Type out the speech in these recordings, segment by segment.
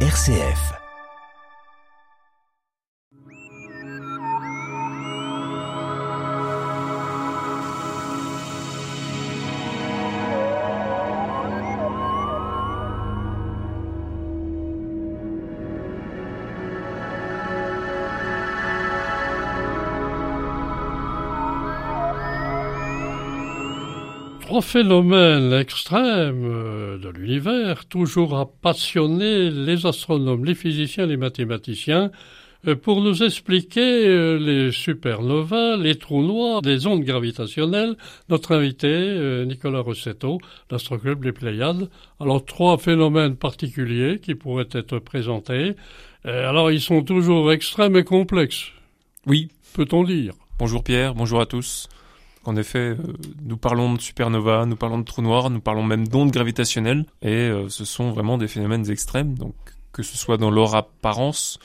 RCF. Trois phénomènes extrêmes euh, de l'univers, toujours à passionner les astronomes, les physiciens, les mathématiciens, euh, pour nous expliquer euh, les supernovas, les trous noirs, les ondes gravitationnelles. Notre invité, Nicolas Rossetto, l'Astroclub Les Pléiades. Alors, trois phénomènes particuliers qui pourraient être présentés. Alors, ils sont toujours extrêmes et complexes. Oui. Peut-on dire Bonjour Pierre, bonjour à tous. En effet, euh, nous parlons de supernova, nous parlons de trous noirs, nous parlons même d'ondes gravitationnelles, et euh, ce sont vraiment des phénomènes extrêmes, donc que ce soit dans leur apparence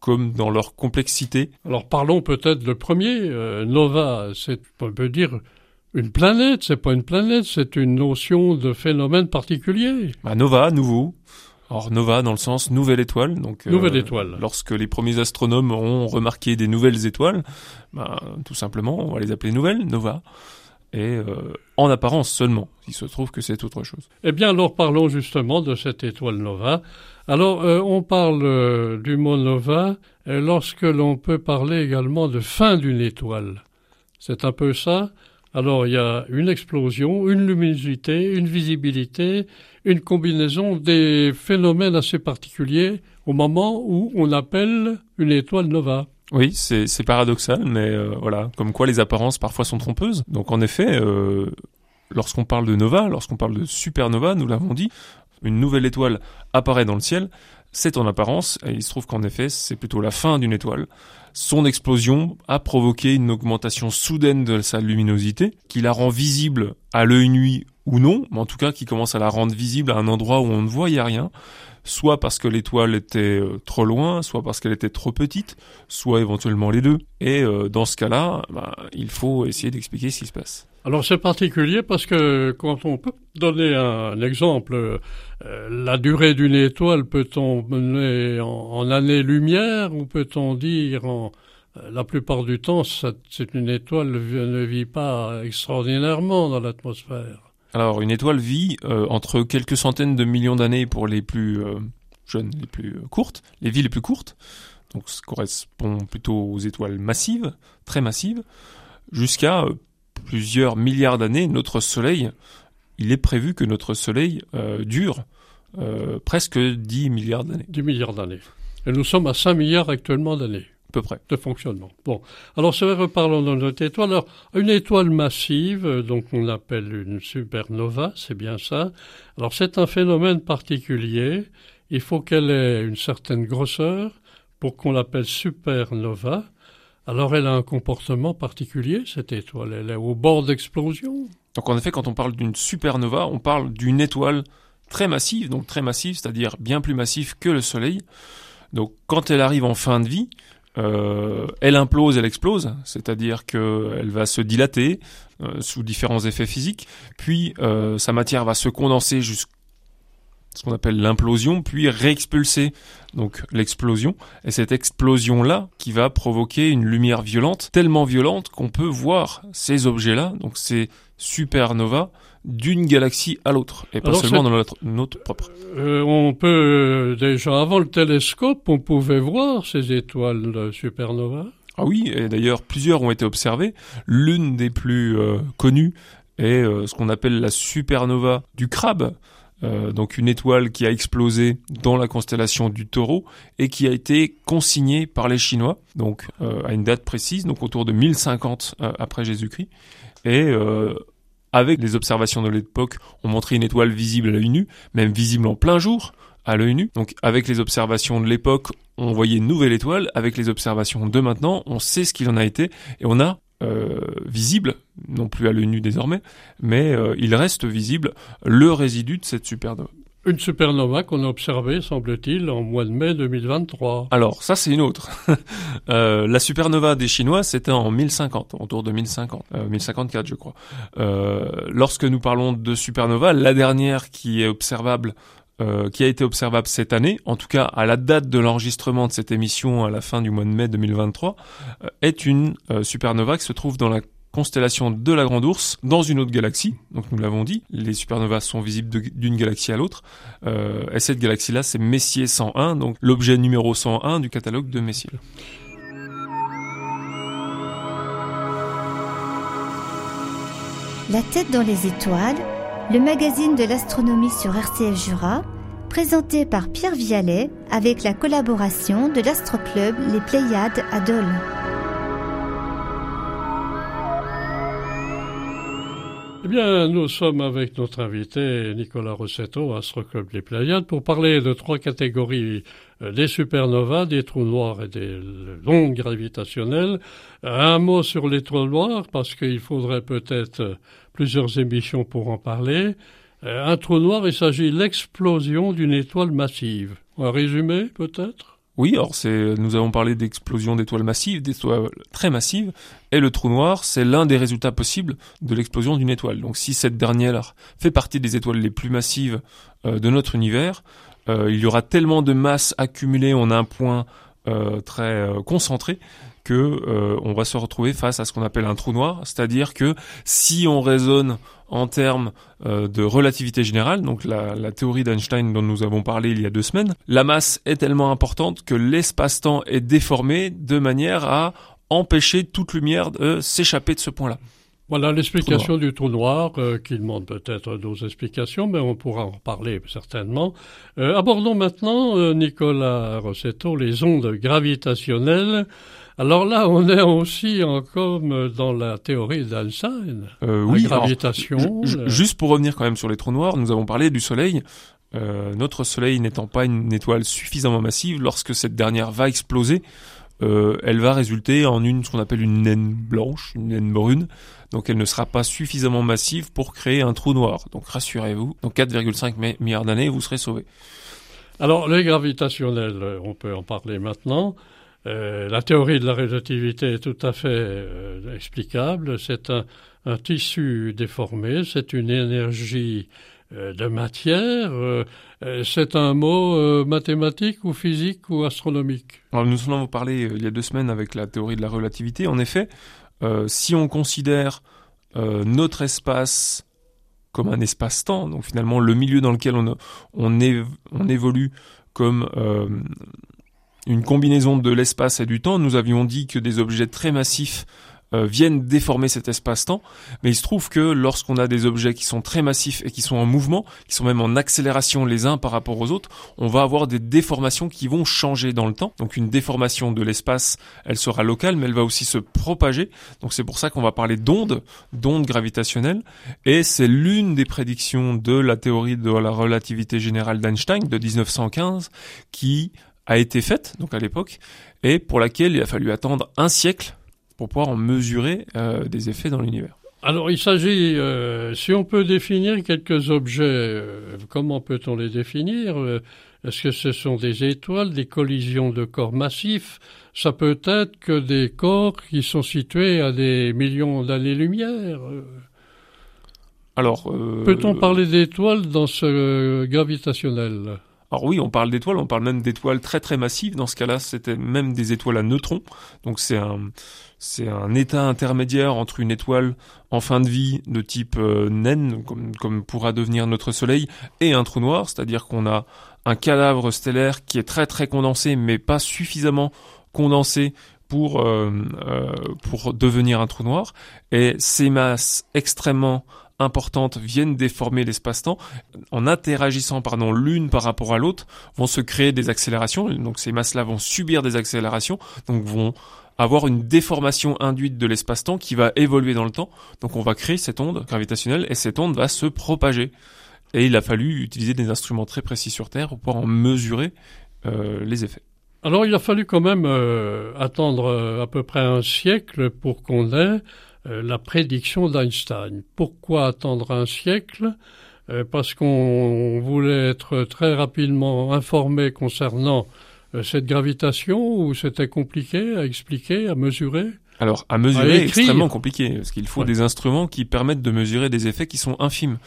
comme dans leur complexité. Alors parlons peut-être le premier. Euh, nova, c'est, on peut dire, une planète, c'est pas une planète, c'est une notion de phénomène particulier. Bah, nova, nouveau. Or nova dans le sens nouvelle étoile. Donc nouvelle étoile. Lorsque les premiers astronomes ont remarqué des nouvelles étoiles, bah, tout simplement, on va les appeler nouvelles, nova. Et euh, en apparence seulement. Il se trouve que c'est autre chose. Eh bien, alors parlons justement de cette étoile nova. Alors, euh, on parle euh, du mot nova lorsque l'on peut parler également de fin d'une étoile. C'est un peu ça? Alors, il y a une explosion, une luminosité, une visibilité, une combinaison des phénomènes assez particuliers au moment où on appelle une étoile nova. Oui, c'est paradoxal, mais euh, voilà, comme quoi les apparences parfois sont trompeuses. Donc en effet, euh, lorsqu'on parle de nova, lorsqu'on parle de supernova, nous l'avons dit, une nouvelle étoile apparaît dans le ciel, c'est en apparence, et il se trouve qu'en effet, c'est plutôt la fin d'une étoile. Son explosion a provoqué une augmentation soudaine de sa luminosité, qui la rend visible à l'œil nuit ou non, mais en tout cas qui commence à la rendre visible à un endroit où on ne voyait rien soit parce que l'étoile était euh, trop loin, soit parce qu'elle était trop petite, soit éventuellement les deux. Et euh, dans ce cas-là, bah, il faut essayer d'expliquer ce qui se passe. Alors c'est particulier parce que quand on peut donner un exemple, euh, la durée d'une étoile peut-on mener en, années-lumière ou peut-on dire en, la plupart du temps, c'est une étoile ne vit pas extraordinairement dans l'atmosphère. Alors, une étoile vit euh, entre quelques centaines de millions d'années pour les plus euh, jeunes, les plus euh, courtes, les vies les plus courtes. Donc, correspond plutôt aux étoiles massives, très massives, jusqu'à plusieurs milliards d'années. Notre Soleil, il est prévu que notre Soleil dure presque 10 milliards d'années. 10 milliards d'années. Et nous sommes à 5 milliards actuellement d'années peu près. De fonctionnement. Bon. Alors, c'est vrai, reparlons de notre étoile. Alors, une étoile massive, euh, donc on appelle une supernova, c'est bien ça. Alors, c'est un phénomène particulier. Il faut qu'elle ait une certaine grosseur pour qu'on l'appelle supernova. Alors, elle a un comportement particulier, cette étoile. Elle est au bord d'explosion. Donc, en effet, quand on parle d'une supernova, on parle d'une étoile très massive, donc très massive, c'est-à-dire bien plus massive que le Soleil. Donc, quand elle arrive en fin de vie, euh, elle implose, elle explose, c'est-à-dire qu'elle va se dilater euh, sous différents effets physiques, puis euh, sa matière va se condenser jusqu'à ce qu'on appelle l'implosion, puis réexpulser donc l'explosion, et cette explosion-là qui va provoquer une lumière violente, tellement violente qu'on peut voir ces objets-là, donc ces supernovas, d'une galaxie à l'autre, et pas seulement dans notre, propre. Euh, on peut euh, déjà avant le télescope, on pouvait voir ces étoiles de supernova. Ah oui, et d'ailleurs plusieurs ont été observées. L'une des plus euh, connues est ce qu'on appelle la supernova du crabe. Donc une étoile qui a explosé dans la constellation du taureau et qui a été consignée par les Chinois, donc à une date précise, donc autour de 1050 après Jésus-Christ. Et avec les observations de l'époque, on montrait une étoile visible à l'œil nu, même visible en plein jour à l'œil nu. Donc avec les observations de l'époque, on voyait une nouvelle étoile. Avec les observations de maintenant, on sait ce qu'il en a été et on a euh, visible, non plus à l'œil nu désormais, mais euh, il reste visible le résidu de cette supernova. Une supernova qu'on a observée, semble-t-il, en mois de mai 2023. Alors, ça, c'est une autre. euh, la supernova des Chinois, c'était en 1050, autour de 1050, euh, 1054, je crois. Lorsque nous parlons de supernova, la dernière qui est observable euh, qui a été observable cette année, en tout cas à la date de l'enregistrement de cette émission à la fin du mois de mai 2023, euh, est une euh, supernova qui se trouve dans la constellation de la Grande Ourse dans une autre galaxie. Donc nous l'avons dit, les supernovas sont visibles d'une galaxie à l'autre. et cette galaxie-là, c'est Messier 101, donc l'objet numéro 101 du catalogue de Messier. La tête dans les étoiles, le magazine de l'astronomie sur RCF Jura, présenté par Pierre Vialet avec la collaboration de l'astroclub Les Pléiades à Dole. Eh bien, nous sommes avec notre invité Nicolas Rossetto, Astroclub Les Pléiades, pour parler de trois catégories des supernovas, des trous noirs et des ondes gravitationnelles. Un mot sur les trous noirs, parce qu'il faudrait peut-être plusieurs émissions pour en parler. Euh, un trou noir, il s'agit de l'explosion d'une étoile massive. Un résumé, peut-être? Oui, alors nous avons parlé d'explosion d'étoiles massives, d'étoiles très massives, et le trou noir, c'est l'un des résultats possibles de l'explosion d'une étoile. Donc si cette dernière fait partie des étoiles les plus massives euh, de notre univers, euh, il y aura tellement de masse accumulée en un point euh, très concentré que on va se retrouver face à ce qu'on appelle un trou noir, c'est-à-dire que si on raisonne en termes euh, de relativité générale, donc la, la théorie d'Einstein dont nous avons parlé il y a deux semaines, la masse est tellement importante que l'espace-temps est déformé de manière à empêcher toute lumière de s'échapper de ce point-là. Voilà l'explication du trou noir, euh, qui demande peut-être d'autres explications, mais on pourra en parler certainement. Euh, abordons maintenant, euh, Nicolas Rossetto, les ondes gravitationnelles. Alors là, on est aussi encore dans la théorie d'Einstein. Oui, gravitation. juste pour revenir quand même sur les trous noirs, nous avons parlé du Soleil. Notre Soleil n'étant pas une étoile suffisamment massive, lorsque cette dernière va exploser, euh, elle va résulter en une ce qu'on appelle une naine blanche, une naine brune. Donc elle ne sera pas suffisamment massive pour créer un trou noir. Donc rassurez-vous, dans 4,5 milliards d'années, vous serez sauvés. Alors les gravitationnels, on peut en parler maintenant. Euh, la théorie de la relativité est tout à fait euh, explicable. C'est un, tissu déformé, c'est une énergie euh, de matière. c'est un mot mathématique ou physique ou astronomique. Alors, nous en avons parlé il y a deux semaines avec la théorie de la relativité. En effet, si on considère notre espace comme un espace-temps, donc finalement le milieu dans lequel on évolue comme une combinaison de l'espace et du temps. Nous avions dit que des objets très massifs euh, viennent déformer cet espace-temps, mais il se trouve que lorsqu'on a des objets qui sont très massifs et qui sont en mouvement, qui sont même en accélération les uns par rapport aux autres, on va avoir des déformations qui vont changer dans le temps. Donc une déformation de l'espace, elle sera locale, mais elle va aussi se propager. Donc c'est pour ça qu'on va parler d'ondes, d'ondes gravitationnelles, et c'est l'une des prédictions de la théorie de la relativité générale d'Einstein de 1915 qui a été faite, donc à l'époque, et pour laquelle il a fallu attendre un siècle pour pouvoir en mesurer euh, des effets dans l'univers. Alors il s'agit, euh, si on peut définir quelques objets, euh, comment peut-on les définir Est-ce que ce sont des étoiles, des collisions de corps massifs? Ça peut être que des corps qui sont situés à des millions d'années-lumière. Alors, peut-on parler d'étoiles dans ce gravitationnel? Alors oui, on parle d'étoiles, on parle même d'étoiles très très massives. Dans ce cas-là, c'était même des étoiles à neutrons. Donc c'est un c'est un état intermédiaire entre une étoile en fin de vie de type euh, naine, comme, comme pourra devenir notre Soleil, et un trou noir, c'est-à-dire qu'on a un cadavre stellaire qui est très très condensé, mais pas suffisamment condensé pour euh, euh, pour devenir un trou noir. Et ces masses extrêmement importantes viennent déformer l'espace-temps, en interagissant pardon l'une par rapport à l'autre, vont se créer des accélérations. Donc ces masses-là vont subir des accélérations, donc vont avoir une déformation induite de l'espace-temps qui va évoluer dans le temps. Donc on va créer cette onde gravitationnelle et cette onde va se propager. Et il a fallu utiliser des instruments très précis sur Terre pour pouvoir en mesurer euh, les effets. Alors il a fallu quand même euh, attendre euh, à peu près un siècle pour qu'on ait la prédiction d'Einstein. Pourquoi attendre un siècle? Euh, Parce qu'on voulait être très rapidement informé concernant euh, cette gravitation ou c'était compliqué à expliquer, à mesurer? Alors, à mesurer, extrêmement compliqué, parce qu'il faut des instruments qui permettent de mesurer des effets qui sont infimes.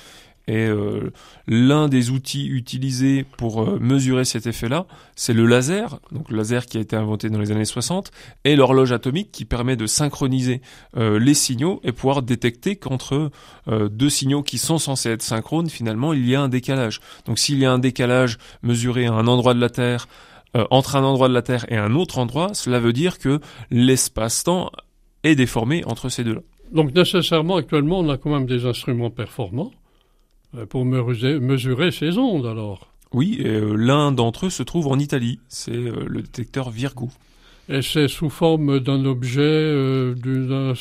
Et euh, l'un des outils utilisés pour euh, mesurer cet effet-là, c'est le laser, donc le laser qui a été inventé dans les années 60, et l'horloge atomique qui permet de synchroniser euh, les signaux et pouvoir détecter qu'entre deux signaux qui sont censés être synchrones, finalement, il y a un décalage. Donc s'il y a un décalage mesuré à un endroit de la Terre, entre un endroit de la Terre et un autre endroit, cela veut dire que l'espace-temps est déformé entre ces deux-là. Donc nécessairement, actuellement, on a quand même des instruments performants pour mesurer, ces ondes alors. Oui, et euh, l'un d'entre eux se trouve en Italie, c'est euh, le détecteur Virgo. Et c'est sous forme d'un objet, d'un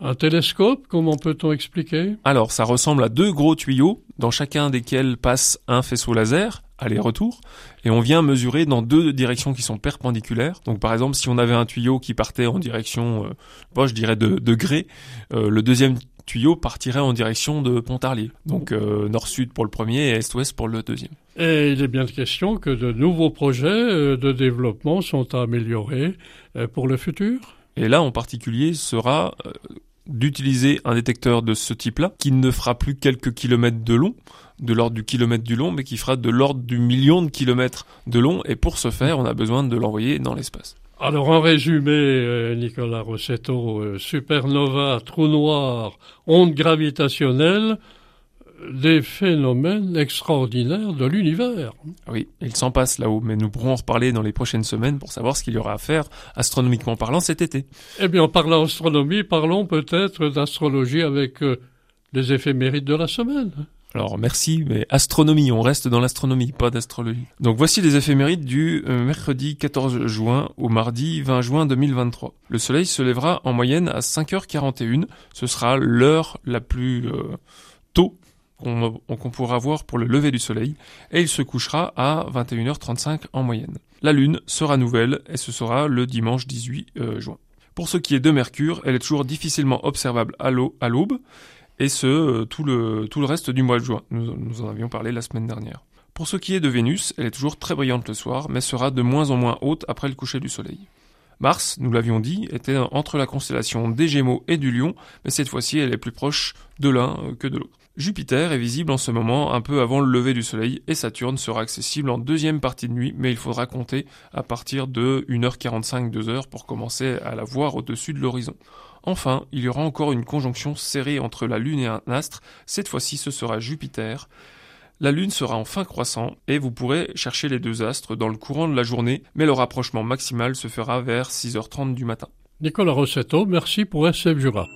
un télescope, comment peut-on expliquer? Alors, ça ressemble à deux gros tuyaux, dans chacun desquels passe un faisceau laser, aller-retour, et on vient mesurer dans deux directions qui sont perpendiculaires. Donc par exemple, si on avait un tuyau qui partait en direction, euh, je dirais de, de gré, le deuxième tuyau partirait en direction de Pontarlier. Donc euh, nord-sud pour le premier et est-ouest pour le deuxième. Et il est bien question que de nouveaux projets euh, de développement sont améliorés euh, pour le futur? Et là, en particulier, sera d'utiliser un détecteur de ce type-là, qui ne fera plus quelques kilomètres de long, de l'ordre du kilomètre du long, mais qui fera de l'ordre du million de kilomètres de long. Et pour ce faire, on a besoin de l'envoyer dans l'espace. Alors en résumé, euh, Nicolas Rossetto, euh, supernova, trou noir, onde gravitationnelle, des phénomènes extraordinaires de l'univers. Oui, il s'en passe là-haut, mais nous pourrons en reparler dans les prochaines semaines pour savoir ce qu'il y aura à faire astronomiquement parlant cet été. Eh bien, en parlant d'astronomie, parlons peut-être d'astrologie avec euh, les éphémérides de la semaine. Alors merci, mais astronomie, on reste dans l'astronomie, pas d'astrologie. Donc voici les éphémérides du euh, mercredi 14 juin au mardi 20 juin 2023. Le soleil se lèvera en moyenne à 5h41, ce sera l'heure la plus euh, tôt qu'on pourra voir pour le lever du soleil, et il se couchera à 21h35 en moyenne. La lune sera nouvelle, et ce sera le dimanche 18 euh, juin. Pour ce qui est de Mercure, elle est toujours difficilement observable à l'aube, et ce, euh, tout le, reste du mois de juin. Nous, nous en avions parlé la semaine dernière. Pour ce qui est de Vénus, elle est toujours très brillante le soir, mais sera de moins en moins haute après le coucher du soleil. Mars, nous l'avions dit, était entre la constellation des Gémeaux et du Lion, mais cette fois-ci elle est plus proche de l'un euh, que de l'autre. Jupiter est visible en ce moment un peu avant le lever du soleil et Saturne sera accessible en deuxième partie de nuit, mais il faudra compter à partir de 1h45 2h pour commencer à la voir au-dessus de l'horizon. Enfin, il y aura encore une conjonction serrée entre la Lune et un astre, cette fois-ci ce sera Jupiter. La Lune sera en fin croissant et vous pourrez chercher les deux astres dans le courant de la journée, mais le rapprochement maximal se fera vers 6h30 du matin. Nicolas Rossetto, merci pour SF Jura.